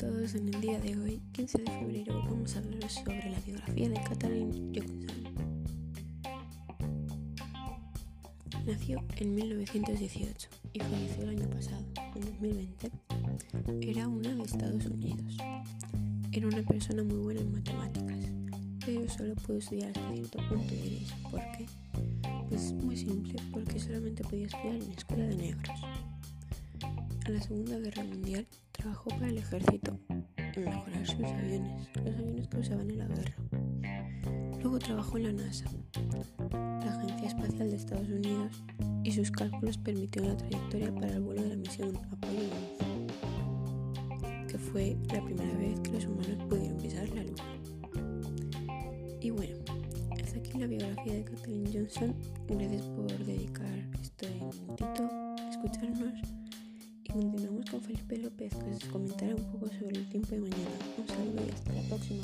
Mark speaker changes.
Speaker 1: todos, en el día de hoy, 15 de febrero, vamos a hablar sobre la biografía de Katharine Johnson. Nació en 1918 y falleció el año pasado, en 2020. Era una de Estados Unidos. Era una persona muy buena en matemáticas, pero solo pudo estudiar hasta cierto punto y diréis, ¿por qué? Pues muy simple, porque solamente podía estudiar en la escuela de negros. En la Segunda Guerra Mundial trabajó para el ejército en mejorar sus aviones, los aviones que usaban en la guerra. Luego trabajó en la NASA, la Agencia Espacial de Estados Unidos, y sus cálculos permitieron la trayectoria para el vuelo de la misión Apollo 11, que fue la primera vez que los humanos pudieron pisar la Luna. Y bueno, hasta aquí la biografía de Kathleen Johnson. Gracias por dedicar este minutito a escucharnos. Continuamos con Felipe López, que os comentará un poco sobre el tiempo de mañana. Un saludo y hasta la próxima.